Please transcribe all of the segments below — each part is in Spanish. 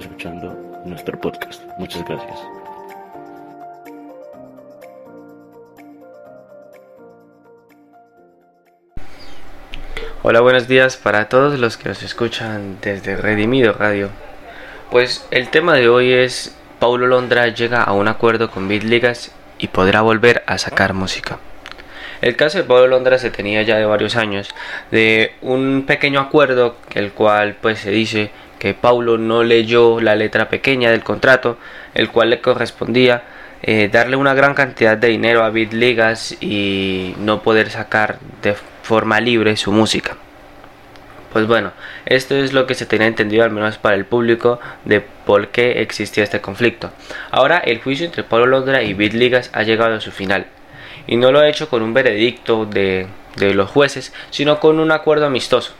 escuchando nuestro podcast. Muchas gracias. Hola, buenos días para todos los que nos escuchan desde Redimido Radio. Pues el tema de hoy es Paulo Londra llega a un acuerdo con Beat Ligas y podrá volver a sacar música. El caso de Paulo Londra se tenía ya de varios años, de un pequeño acuerdo, el cual pues se dice que Paulo no leyó la letra pequeña del contrato, el cual le correspondía eh, darle una gran cantidad de dinero a Beat Ligas y no poder sacar de forma libre su música. Pues bueno, esto es lo que se tenía entendido al menos para el público de por qué existía este conflicto. Ahora el juicio entre Paulo Londra y Beat Ligas ha llegado a su final y no lo ha hecho con un veredicto de los jueces, sino con un acuerdo amistoso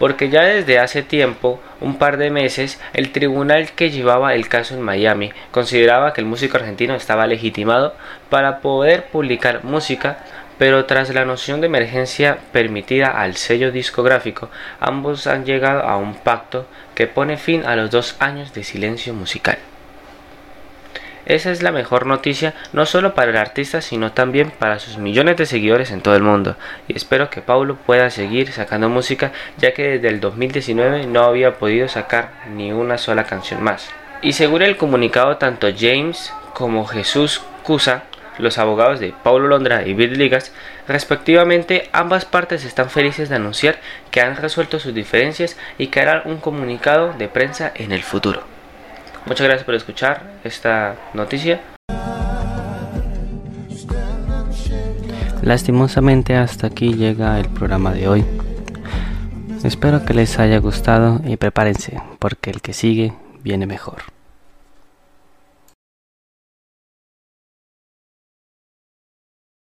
porque ya desde hace tiempo, un par de meses, el tribunal que llevaba el caso en Miami consideraba que el músico argentino estaba legitimado para poder publicar música, pero tras la noción de emergencia permitida al sello discográfico, ambos han llegado a un pacto que pone fin a los dos años de silencio musical. Esa es la mejor noticia no solo para el artista sino también para sus millones de seguidores en todo el mundo y espero que Paulo pueda seguir sacando música ya que desde el 2019 no había podido sacar ni una sola canción más. Y según el comunicado tanto James como Jesús Cusa, los abogados de Paulo Londra y Bill Ligas, respectivamente, ambas partes están felices de anunciar que han resuelto sus diferencias y que harán un comunicado de prensa en el futuro. Muchas gracias por escuchar esta noticia. Lastimosamente hasta aquí llega el programa de hoy. Espero que les haya gustado y prepárense porque el que sigue viene mejor.